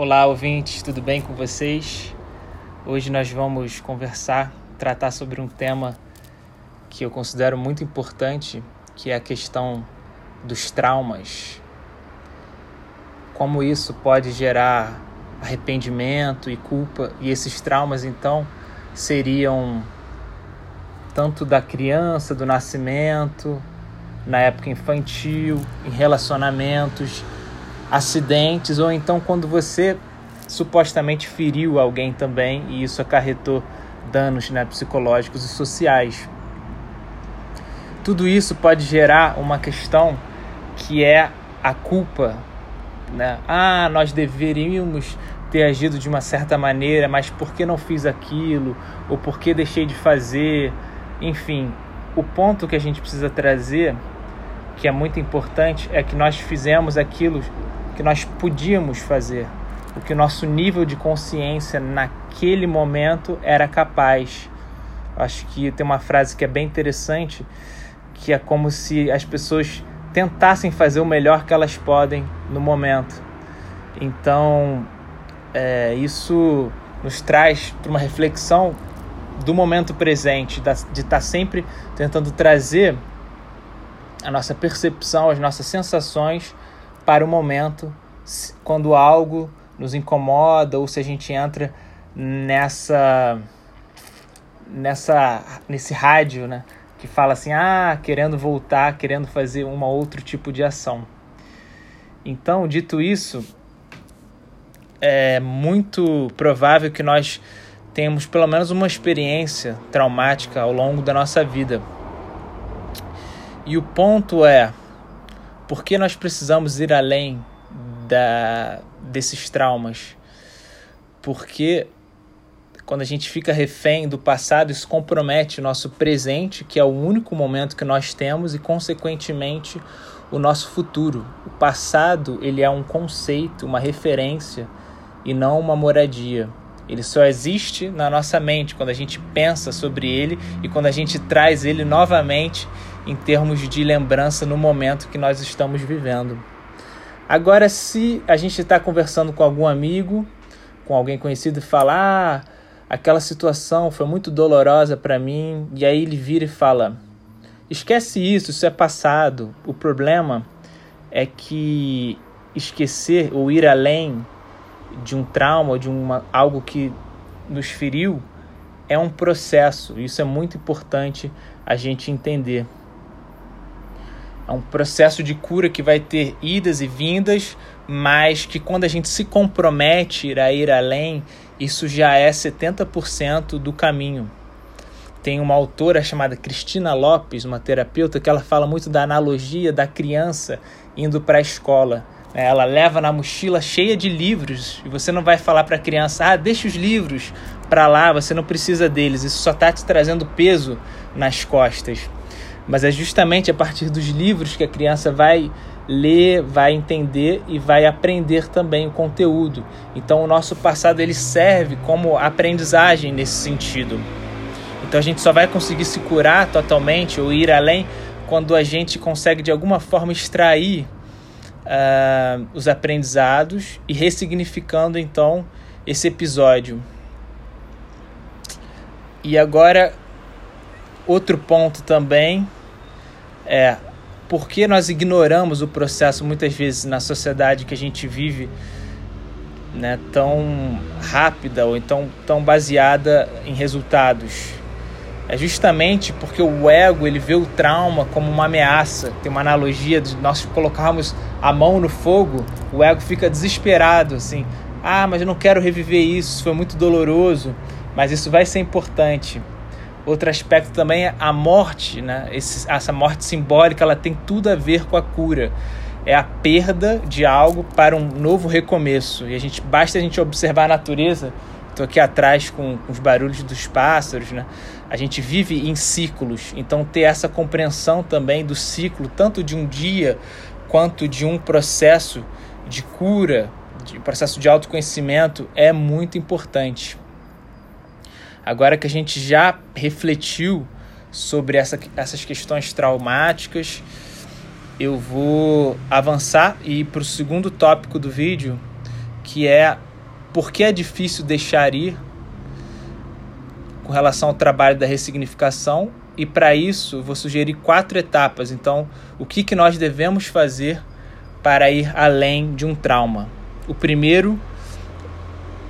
Olá, ouvintes, tudo bem com vocês? Hoje nós vamos conversar, tratar sobre um tema que eu considero muito importante, que é a questão dos traumas. Como isso pode gerar arrependimento e culpa, e esses traumas então seriam tanto da criança, do nascimento, na época infantil, em relacionamentos, acidentes, ou então quando você supostamente feriu alguém também e isso acarretou danos né, psicológicos e sociais. Tudo isso pode gerar uma questão que é a culpa. Né? Ah, nós deveríamos ter agido de uma certa maneira, mas por que não fiz aquilo? Ou por que deixei de fazer? Enfim, o ponto que a gente precisa trazer, que é muito importante, é que nós fizemos aquilo que nós podíamos fazer, o que o nosso nível de consciência naquele momento era capaz. Acho que tem uma frase que é bem interessante, que é como se as pessoas tentassem fazer o melhor que elas podem no momento. Então, é, isso nos traz para uma reflexão do momento presente, de estar tá sempre tentando trazer a nossa percepção, as nossas sensações para o momento quando algo nos incomoda ou se a gente entra nessa nessa nesse rádio, né, que fala assim: "Ah, querendo voltar, querendo fazer um outro tipo de ação". Então, dito isso, é muito provável que nós temos pelo menos uma experiência traumática ao longo da nossa vida. E o ponto é, por que nós precisamos ir além da, desses traumas? Porque quando a gente fica refém do passado, isso compromete o nosso presente, que é o único momento que nós temos, e consequentemente o nosso futuro. O passado ele é um conceito, uma referência e não uma moradia. Ele só existe na nossa mente quando a gente pensa sobre ele e quando a gente traz ele novamente em termos de lembrança no momento que nós estamos vivendo. Agora, se a gente está conversando com algum amigo, com alguém conhecido e fala, ah, aquela situação foi muito dolorosa para mim, e aí ele vira e fala: esquece isso, isso é passado. O problema é que esquecer ou ir além de um trauma, de uma, algo que nos feriu, é um processo. Isso é muito importante a gente entender. É um processo de cura que vai ter idas e vindas, mas que quando a gente se compromete a ir além, isso já é 70% do caminho. Tem uma autora chamada Cristina Lopes, uma terapeuta, que ela fala muito da analogia da criança indo para a escola é, ela leva na mochila cheia de livros e você não vai falar para a criança: ah, deixa os livros para lá, você não precisa deles. Isso só está te trazendo peso nas costas. Mas é justamente a partir dos livros que a criança vai ler, vai entender e vai aprender também o conteúdo. Então o nosso passado ele serve como aprendizagem nesse sentido. Então a gente só vai conseguir se curar totalmente ou ir além quando a gente consegue de alguma forma extrair uh, os aprendizados e ressignificando então esse episódio. E agora, outro ponto também é por que nós ignoramos o processo muitas vezes na sociedade que a gente vive né, tão rápida ou então tão baseada em resultados é justamente porque o ego ele vê o trauma como uma ameaça. Tem uma analogia de nós colocarmos a mão no fogo, o ego fica desesperado assim. Ah, mas eu não quero reviver isso foi muito doloroso, mas isso vai ser importante. Outro aspecto também é a morte, né? Esse, essa morte simbólica, ela tem tudo a ver com a cura. É a perda de algo para um novo recomeço. E a gente basta a gente observar a natureza Estou aqui atrás com, com, os barulhos dos pássaros, né? A gente vive em ciclos, então ter essa compreensão também do ciclo, tanto de um dia quanto de um processo de cura, de processo de autoconhecimento, é muito importante. Agora que a gente já refletiu sobre essa, essas questões traumáticas, eu vou avançar e ir para o segundo tópico do vídeo, que é por que é difícil deixar ir com relação ao trabalho da ressignificação e para isso vou sugerir quatro etapas. Então, o que, que nós devemos fazer para ir além de um trauma? O primeiro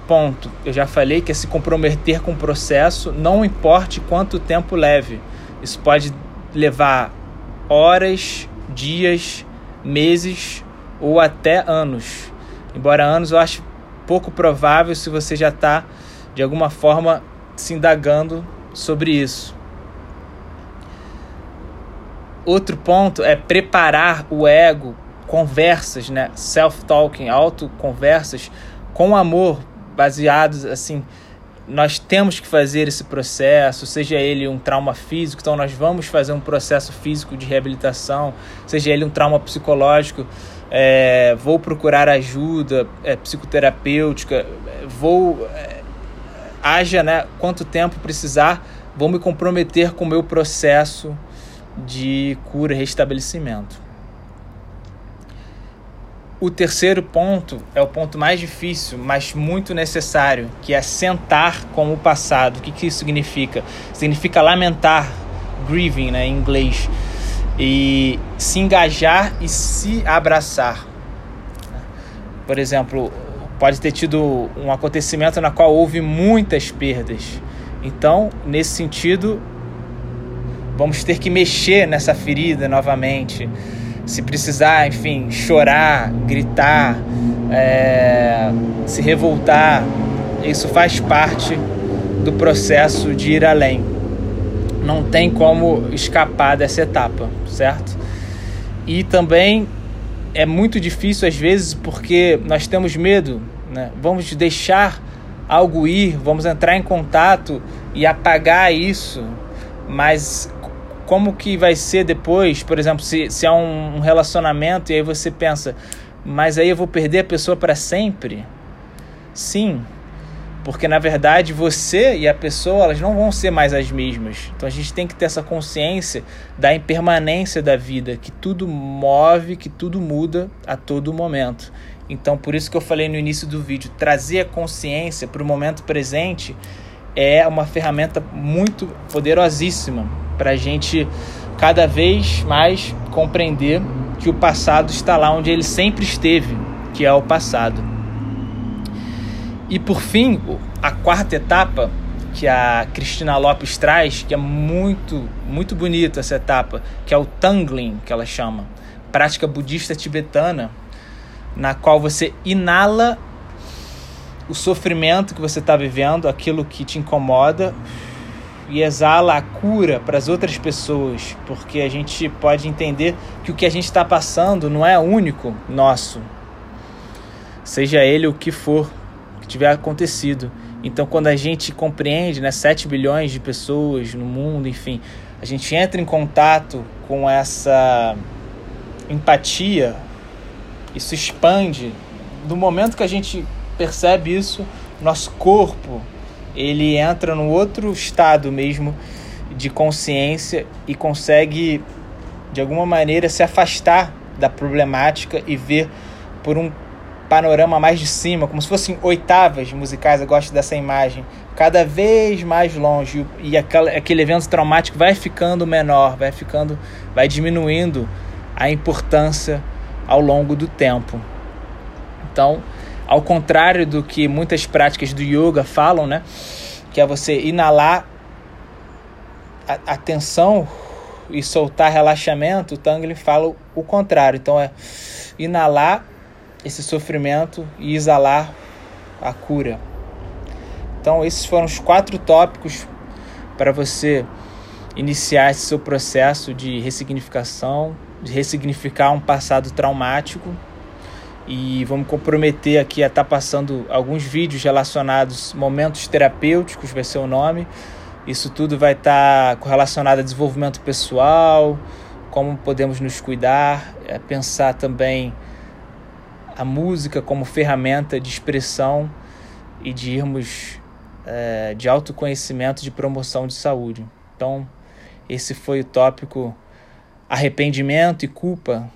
ponto, eu já falei que é se comprometer com o processo, não importe quanto tempo leve. Isso pode levar horas, dias, meses ou até anos. Embora anos eu acho pouco provável se você já está de alguma forma se indagando sobre isso. Outro ponto é preparar o ego, conversas, né? Self-talking, auto-conversas com amor, baseados assim. Nós temos que fazer esse processo, seja ele um trauma físico, então nós vamos fazer um processo físico de reabilitação, seja ele um trauma psicológico, é, vou procurar ajuda é, psicoterapêutica, vou é, haja né, quanto tempo precisar, vou me comprometer com o meu processo de cura e restabelecimento. O terceiro ponto é o ponto mais difícil, mas muito necessário, que é sentar com o passado. O que, que isso significa? Significa lamentar, grieving né, em inglês, e se engajar e se abraçar. Por exemplo, pode ter tido um acontecimento na qual houve muitas perdas. Então, nesse sentido, vamos ter que mexer nessa ferida novamente. Se precisar, enfim, chorar, gritar, é, se revoltar, isso faz parte do processo de ir além. Não tem como escapar dessa etapa, certo? E também é muito difícil às vezes porque nós temos medo, né? Vamos deixar algo ir, vamos entrar em contato e apagar isso, mas como que vai ser depois, por exemplo, se, se há um relacionamento e aí você pensa, mas aí eu vou perder a pessoa para sempre? Sim, porque na verdade você e a pessoa elas não vão ser mais as mesmas. Então a gente tem que ter essa consciência da impermanência da vida, que tudo move, que tudo muda a todo momento. Então por isso que eu falei no início do vídeo, trazer a consciência para o momento presente é uma ferramenta muito poderosíssima para a gente cada vez mais compreender que o passado está lá onde ele sempre esteve, que é o passado. E por fim, a quarta etapa que a Cristina Lopes traz, que é muito, muito bonita essa etapa, que é o Tangling, que ela chama, prática budista tibetana, na qual você inala o sofrimento que você está vivendo, aquilo que te incomoda, e exala a cura para as outras pessoas, porque a gente pode entender que o que a gente está passando não é único nosso, seja ele o que for tiver acontecido. Então, quando a gente compreende, né, 7 bilhões de pessoas no mundo, enfim, a gente entra em contato com essa empatia, isso expande. Do momento que a gente percebe isso, nosso corpo ele entra no outro estado mesmo de consciência e consegue de alguma maneira se afastar da problemática e ver por um panorama mais de cima, como se fossem oitavas musicais. Eu gosto dessa imagem. Cada vez mais longe e aquela, aquele evento traumático vai ficando menor, vai ficando, vai diminuindo a importância ao longo do tempo. Então, ao contrário do que muitas práticas do yoga falam, né, que é você inalar a, a tensão e soltar relaxamento, o Tangling fala o contrário. Então é inalar esse sofrimento e exalar a cura. Então, esses foram os quatro tópicos para você iniciar esse seu processo de ressignificação, de ressignificar um passado traumático. E vamos comprometer aqui a estar tá passando alguns vídeos relacionados momentos terapêuticos, vai ser o nome. Isso tudo vai estar tá a desenvolvimento pessoal, como podemos nos cuidar, é pensar também a música como ferramenta de expressão e de irmos é, de autoconhecimento de promoção de saúde. Então, esse foi o tópico arrependimento e culpa,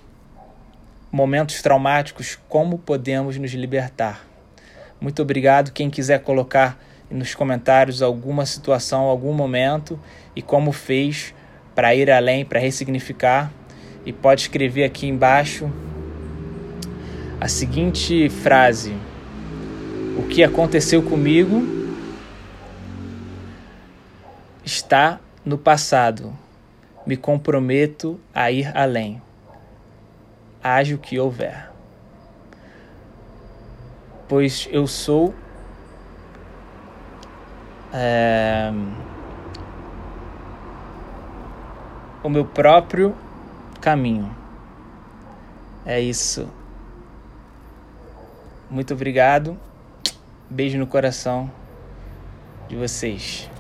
momentos traumáticos, como podemos nos libertar. Muito obrigado. Quem quiser colocar nos comentários alguma situação, algum momento e como fez para ir além, para ressignificar, e pode escrever aqui embaixo a seguinte frase: O que aconteceu comigo está no passado. Me comprometo a ir além. Haja o que houver. Pois eu sou é, o meu próprio caminho. É isso. Muito obrigado. Beijo no coração de vocês.